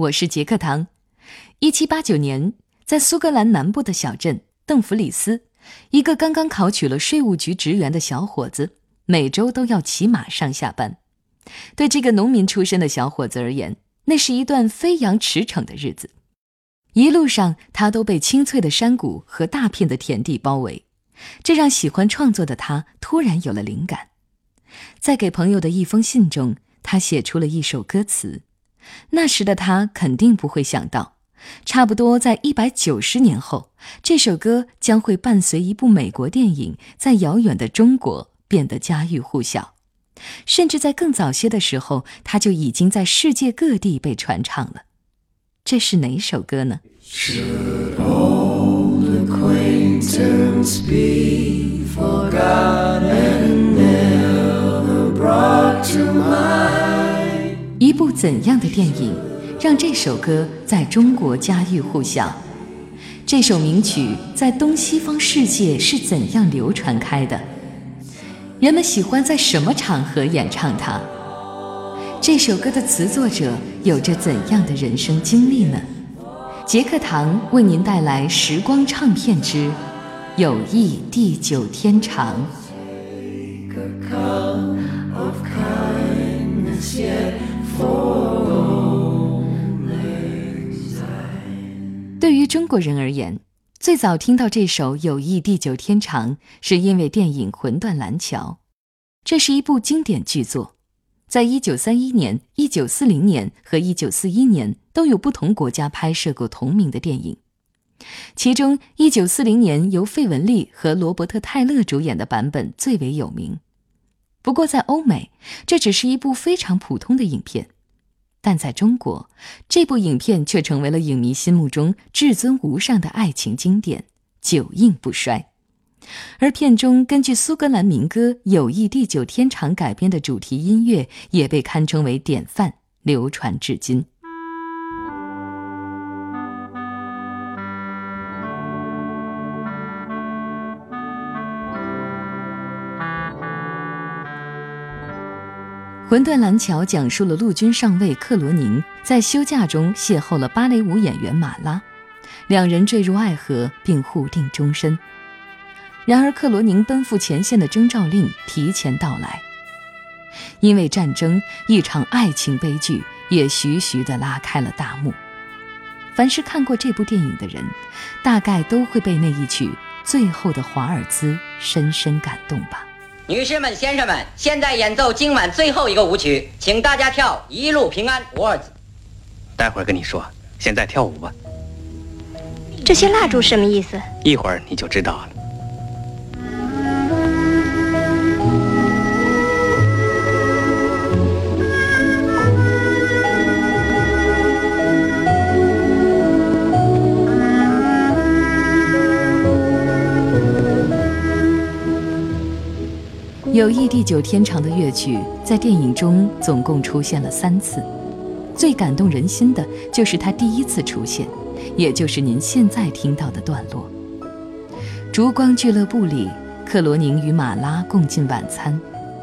我是杰克唐。一七八九年，在苏格兰南部的小镇邓弗里斯，一个刚刚考取了税务局职员的小伙子，每周都要骑马上下班。对这个农民出身的小伙子而言，那是一段飞扬驰骋的日子。一路上，他都被青翠的山谷和大片的田地包围，这让喜欢创作的他突然有了灵感。在给朋友的一封信中，他写出了一首歌词。那时的他肯定不会想到，差不多在一百九十年后，这首歌将会伴随一部美国电影，在遥远的中国变得家喻户晓。甚至在更早些的时候，他就已经在世界各地被传唱了。这是哪首歌呢？一部怎样的电影，让这首歌在中国家喻户晓？这首名曲在东西方世界是怎样流传开的？人们喜欢在什么场合演唱它？这首歌的词作者有着怎样的人生经历呢？杰克唐为您带来《时光唱片之友谊地久天长》。中国人而言，最早听到这首《友谊地久天长》，是因为电影《魂断蓝桥》。这是一部经典巨作，在一九三一年、一九四零年和一九四一年都有不同国家拍摄过同名的电影。其中，一九四零年由费雯丽和罗伯特·泰勒主演的版本最为有名。不过，在欧美，这只是一部非常普通的影片；但在中国，这部影片却成为了影迷心目中至尊无上的爱情经典，久映不衰。而片中根据苏格兰民歌《友谊地久天长》改编的主题音乐，也被堪称为典范，流传至今。《魂断蓝桥》讲述了陆军上尉克罗宁在休假中邂逅了芭蕾舞演员马拉，两人坠入爱河并互定终身。然而，克罗宁奔赴前线的征召令提前到来，因为战争，一场爱情悲剧也徐徐地拉开了大幕。凡是看过这部电影的人，大概都会被那一曲《最后的华尔兹》深深感动吧。女士们、先生们，现在演奏今晚最后一个舞曲，请大家跳《一路平安》。Words，待会儿跟你说，现在跳舞吧。这些蜡烛什么意思？一会儿你就知道了。友谊地久天长的乐曲在电影中总共出现了三次，最感动人心的就是它第一次出现，也就是您现在听到的段落。烛光俱乐部里，克罗宁与马拉共进晚餐，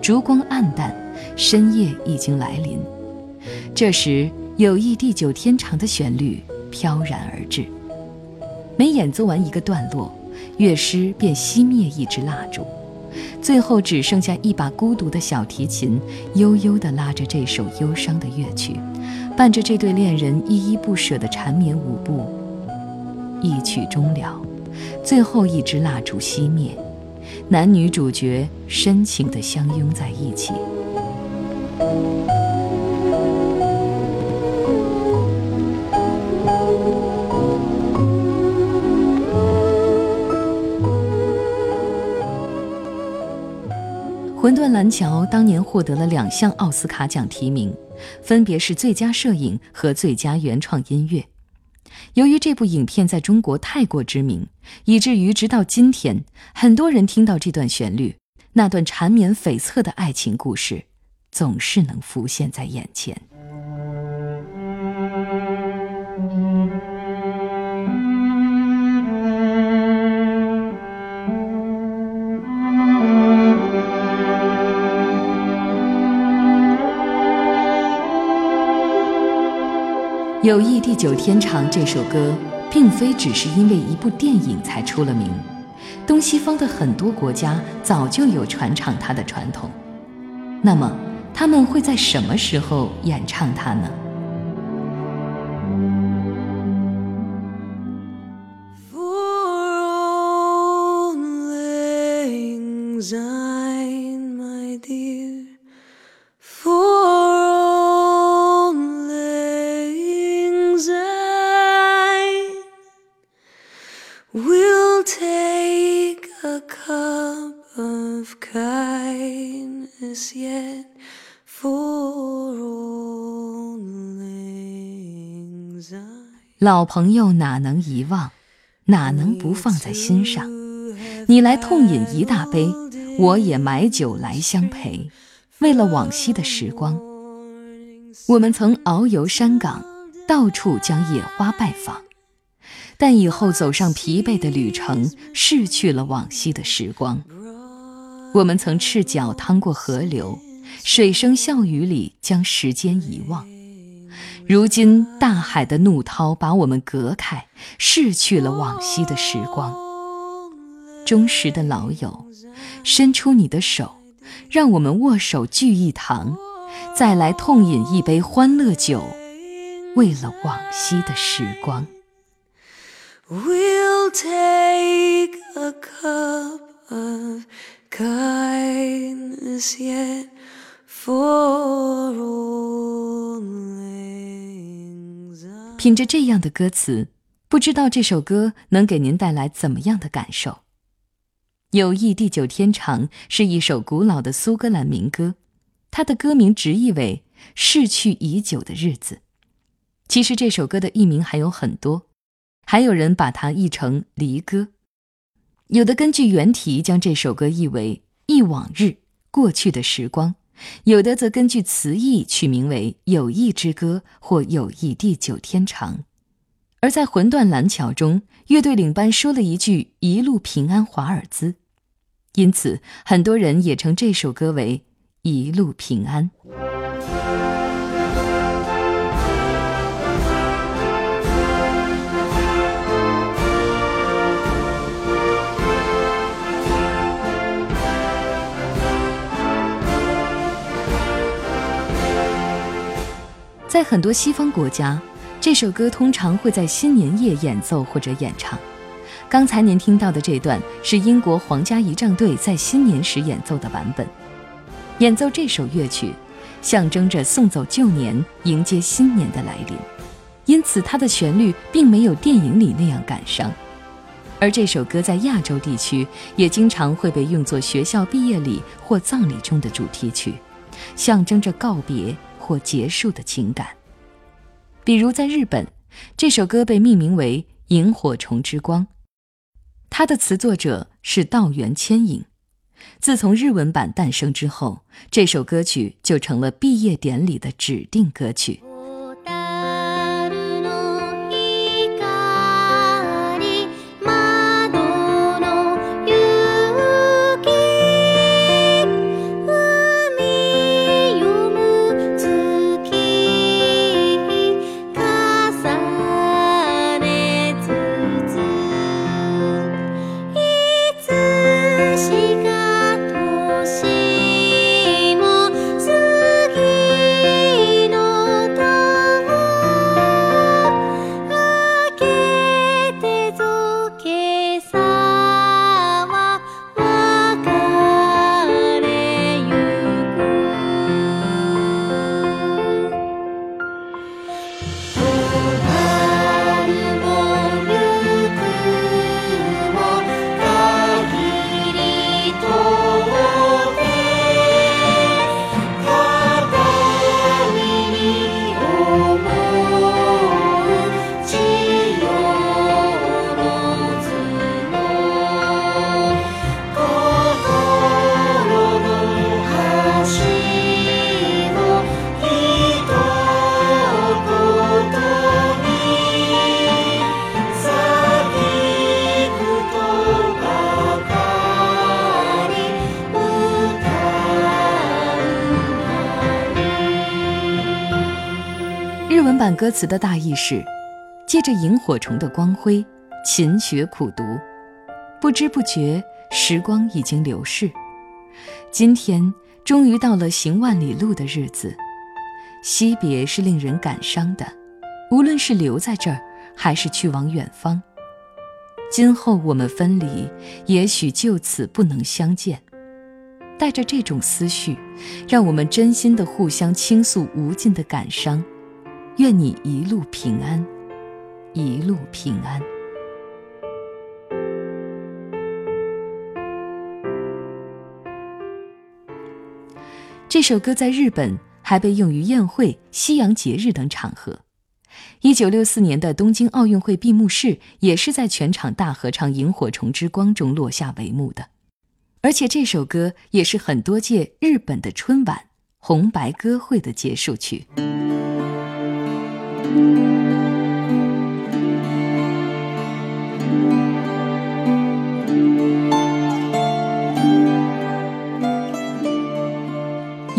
烛光暗淡，深夜已经来临。这时，友谊地久天长的旋律飘然而至，每演奏完一个段落，乐师便熄灭一支蜡烛。最后只剩下一把孤独的小提琴，悠悠地拉着这首忧伤的乐曲，伴着这对恋人依依不舍的缠绵舞步。一曲终了，最后一支蜡烛熄灭，男女主角深情地相拥在一起。《魂断蓝桥》当年获得了两项奥斯卡奖提名，分别是最佳摄影和最佳原创音乐。由于这部影片在中国太过知名，以至于直到今天，很多人听到这段旋律，那段缠绵悱恻的爱情故事，总是能浮现在眼前。友谊地久天长这首歌，并非只是因为一部电影才出了名，东西方的很多国家早就有传唱它的传统。那么，他们会在什么时候演唱它呢？老朋友哪能遗忘，哪能不放在心上？你来痛饮一大杯，我也买酒来相陪。为了往昔的时光，我们曾遨游山岗，到处将野花拜访。但以后走上疲惫的旅程，逝去了往昔的时光。我们曾赤脚趟过河流，水声笑语里将时间遗忘。如今大海的怒涛把我们隔开，逝去了往昔的时光。忠实的老友，伸出你的手，让我们握手聚一堂，再来痛饮一杯欢乐酒，为了往昔的时光。We'll take a cup of kindness yet 品着这样的歌词，不知道这首歌能给您带来怎么样的感受？友谊地久天长是一首古老的苏格兰民歌，它的歌名直译为“逝去已久的日子”。其实这首歌的译名还有很多，还有人把它译成“离歌”，有的根据原题将这首歌译为“忆往日，过去的时光”。有的则根据词义取名为《友谊之歌》或《友谊地久天长》，而在《魂断蓝桥》中，乐队领班说了一句“一路平安，华尔兹”，因此很多人也称这首歌为《一路平安》。在很多西方国家，这首歌通常会在新年夜演奏或者演唱。刚才您听到的这段是英国皇家仪仗队在新年时演奏的版本。演奏这首乐曲，象征着送走旧年，迎接新年的来临，因此它的旋律并没有电影里那样感伤。而这首歌在亚洲地区也经常会被用作学校毕业礼或葬礼中的主题曲，象征着告别。或结束的情感，比如在日本，这首歌被命名为《萤火虫之光》，它的词作者是道元千影。自从日文版诞生之后，这首歌曲就成了毕业典礼的指定歌曲。歌词的大意是：借着萤火虫的光辉，勤学苦读，不知不觉，时光已经流逝。今天终于到了行万里路的日子，惜别是令人感伤的，无论是留在这儿，还是去往远方。今后我们分离，也许就此不能相见。带着这种思绪，让我们真心的互相倾诉无尽的感伤。愿你一路平安，一路平安。这首歌在日本还被用于宴会、西洋节日等场合。一九六四年的东京奥运会闭幕式也是在全场大合唱《萤火虫之光》中落下帷幕的。而且这首歌也是很多届日本的春晚红白歌会的结束曲。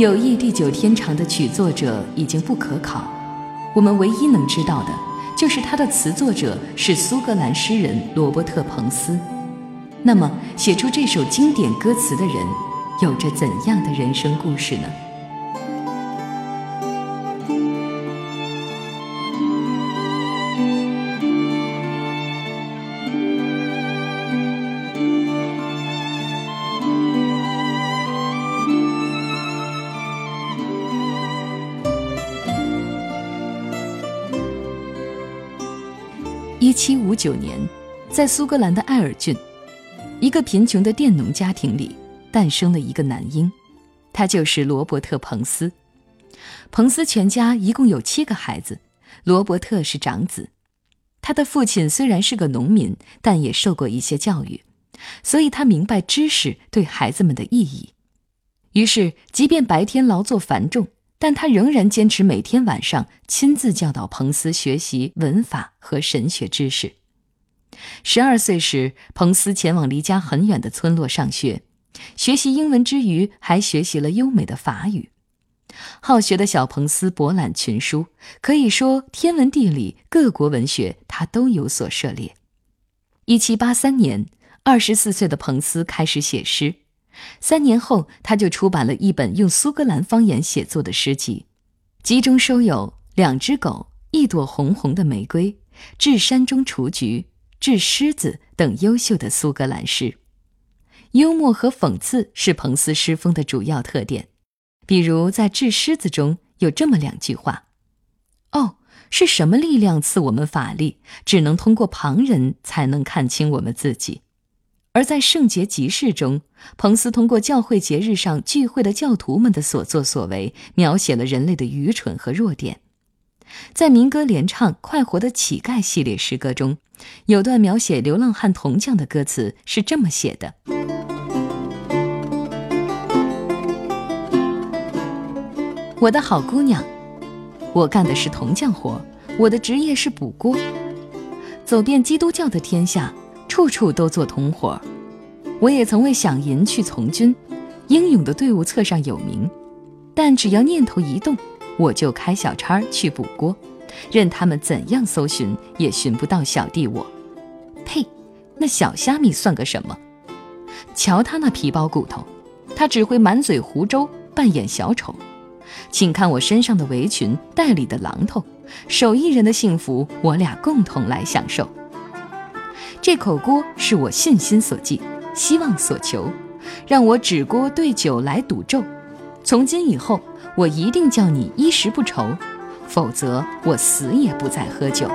友谊地久天长的曲作者已经不可考，我们唯一能知道的就是他的词作者是苏格兰诗人罗伯特·彭斯。那么，写出这首经典歌词的人，有着怎样的人生故事呢？一七五九年，在苏格兰的艾尔郡。一个贫穷的佃农家庭里，诞生了一个男婴，他就是罗伯特·彭斯。彭斯全家一共有七个孩子，罗伯特是长子。他的父亲虽然是个农民，但也受过一些教育，所以他明白知识对孩子们的意义。于是，即便白天劳作繁重，但他仍然坚持每天晚上亲自教导彭斯学习文法和神学知识。十二岁时，彭斯前往离家很远的村落上学，学习英文之余，还学习了优美的法语。好学的小彭斯博览群书，可以说天文地理、各国文学他都有所涉猎。一七八三年，二十四岁的彭斯开始写诗，三年后他就出版了一本用苏格兰方言写作的诗集，集中收有《两只狗》《一朵红红的玫瑰》《至山中雏菊》。《致狮子》等优秀的苏格兰诗，幽默和讽刺是彭斯诗风的主要特点。比如在《致狮子》中有这么两句话：“哦，是什么力量赐我们法力，只能通过旁人才能看清我们自己？”而在《圣洁集市》中，彭斯通过教会节日上聚会的教徒们的所作所为，描写了人类的愚蠢和弱点。在民歌联唱《快活的乞丐》系列诗歌中，有段描写流浪汉铜匠的歌词是这么写的：“我的好姑娘，我干的是铜匠活，我的职业是补锅，走遍基督教的天下，处处都做同伙。我也曾为饷银去从军，英勇的队伍册上有名，但只要念头一动。”我就开小差去补锅，任他们怎样搜寻，也寻不到小弟我。呸！那小虾米算个什么？瞧他那皮包骨头，他只会满嘴胡诌，扮演小丑。请看我身上的围裙，袋里的榔头，手艺人的幸福，我俩共同来享受。这口锅是我信心所寄，希望所求，让我指锅对酒来赌咒。从今以后。我一定叫你衣食不愁，否则我死也不再喝酒。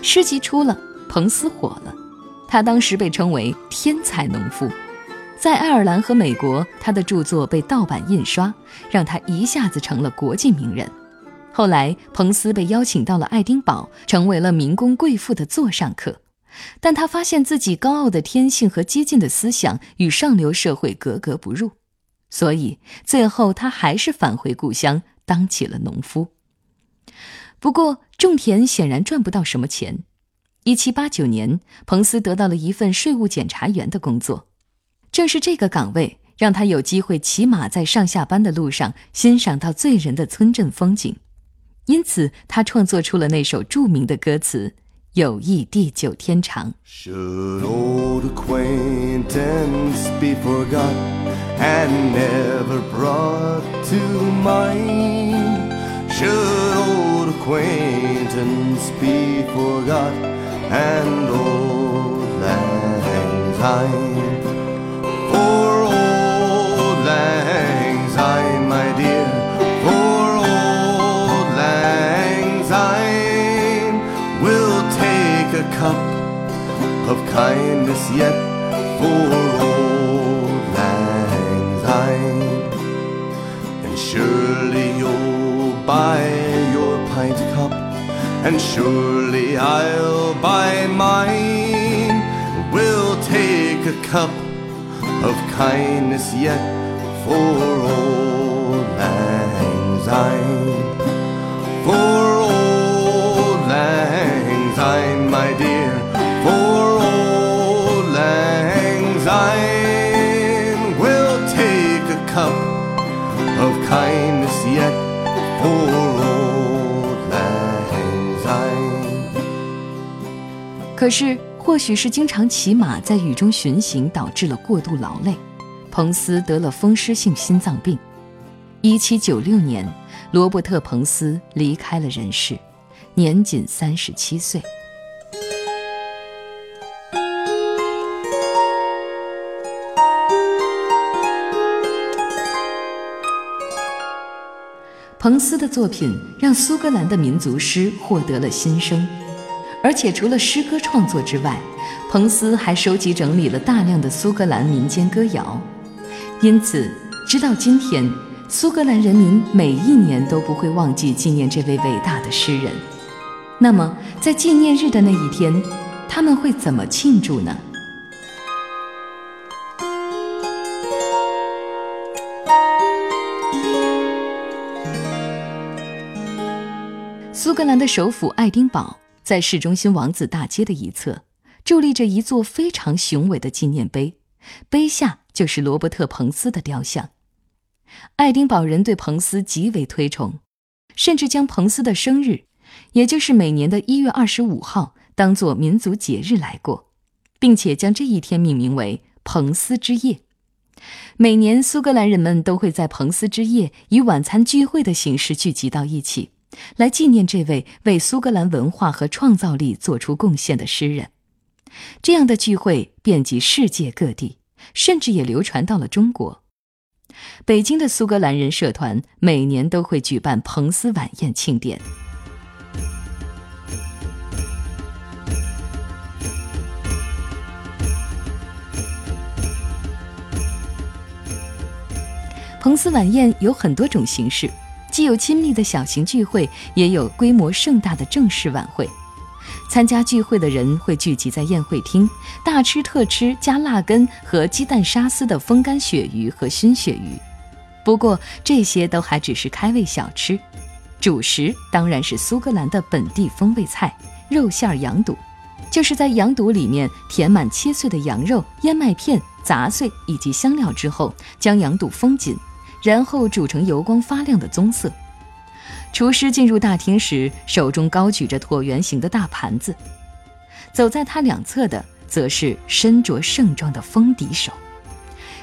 诗集出了，彭斯火了，他当时被称为天才农夫，在爱尔兰和美国，他的著作被盗版印刷，让他一下子成了国际名人。后来，彭斯被邀请到了爱丁堡，成为了民工贵妇的座上客。但他发现自己高傲的天性和激进的思想与上流社会格格不入，所以最后他还是返回故乡，当起了农夫。不过，种田显然赚不到什么钱。一七八九年，彭斯得到了一份税务检查员的工作，正是这个岗位让他有机会骑马在上下班的路上欣赏到醉人的村镇风景，因此他创作出了那首著名的歌词。友谊地久天长。Acquaintance be forgot and old lands kindness yet for old lang syne. And surely you'll buy your pint cup, and surely I'll buy mine. We'll take a cup of kindness yet for old lang syne. 是，或许是经常骑马在雨中巡行导致了过度劳累，彭斯得了风湿性心脏病。一七九六年，罗伯特·彭斯离开了人世，年仅三十七岁。彭斯的作品让苏格兰的民族诗获得了新生，而且除了诗歌创作之外，彭斯还收集整理了大量的苏格兰民间歌谣，因此，直到今天，苏格兰人民每一年都不会忘记纪念这位伟大的诗人。那么，在纪念日的那一天，他们会怎么庆祝呢？苏格兰的首府爱丁堡，在市中心王子大街的一侧，伫立着一座非常雄伟的纪念碑，碑下就是罗伯特·彭斯的雕像。爱丁堡人对彭斯极为推崇，甚至将彭斯的生日，也就是每年的一月二十五号，当作民族节日来过，并且将这一天命名为“彭斯之夜”。每年，苏格兰人们都会在彭斯之夜以晚餐聚会的形式聚集到一起。来纪念这位为苏格兰文化和创造力做出贡献的诗人。这样的聚会遍及世界各地，甚至也流传到了中国。北京的苏格兰人社团每年都会举办彭斯晚宴庆典。彭斯晚宴有很多种形式。既有亲密的小型聚会，也有规模盛大的正式晚会。参加聚会的人会聚集在宴会厅，大吃特吃加辣根和鸡蛋沙司的风干鳕鱼和熏鳕鱼。不过这些都还只是开胃小吃，主食当然是苏格兰的本地风味菜——肉馅羊肚，就是在羊肚里面填满切碎的羊肉、燕麦片、杂碎以及香料之后，将羊肚封紧。然后煮成油光发亮的棕色。厨师进入大厅时，手中高举着椭圆形的大盘子，走在他两侧的则是身着盛装的风笛手。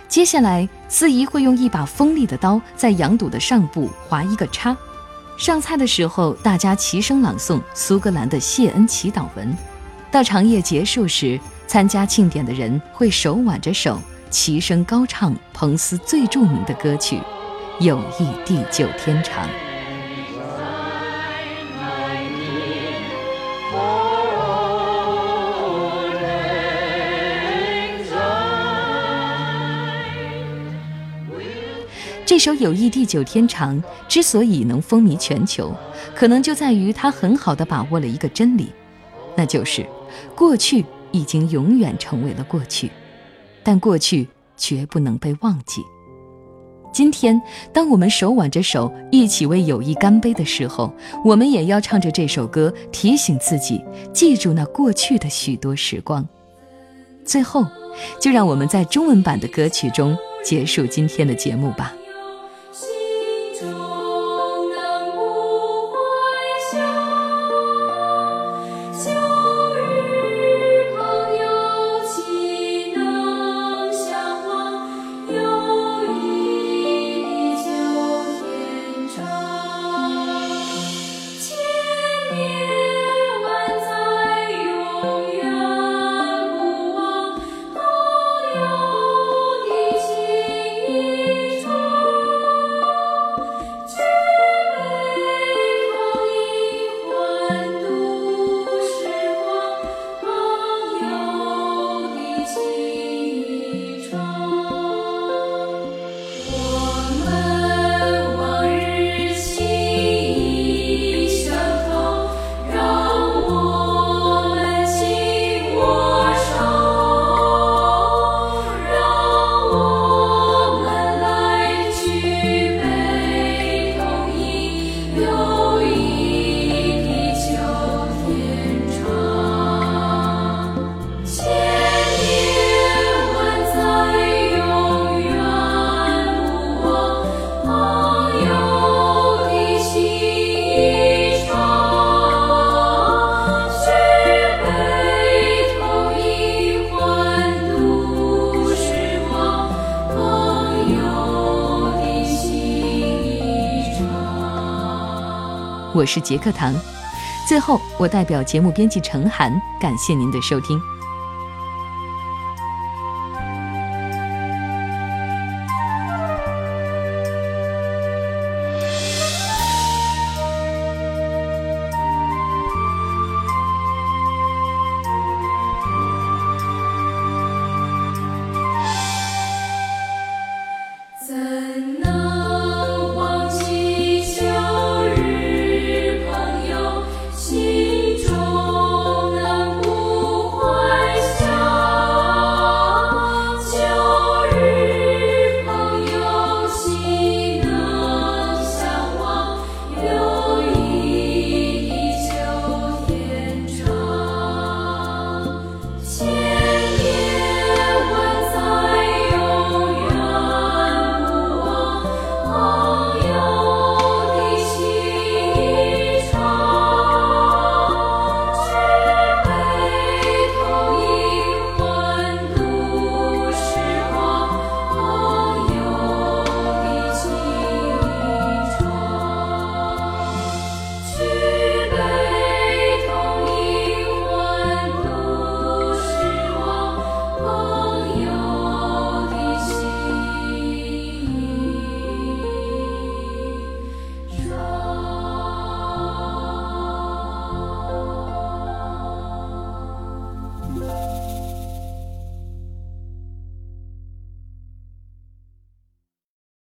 接下来，司仪会用一把锋利的刀在羊肚的上部划一个叉。上菜的时候，大家齐声朗诵苏格兰的谢恩祈祷文。到长夜结束时，参加庆典的人会手挽着手。齐声高唱彭斯最著名的歌曲《友谊地久天长》。这首《友谊地久天长》之所以能风靡全球，可能就在于它很好的把握了一个真理，那就是过去已经永远成为了过去。但过去绝不能被忘记。今天，当我们手挽着手一起为友谊干杯的时候，我们也要唱着这首歌，提醒自己记住那过去的许多时光。最后，就让我们在中文版的歌曲中结束今天的节目吧。我是杰克唐，最后我代表节目编辑陈涵，感谢您的收听。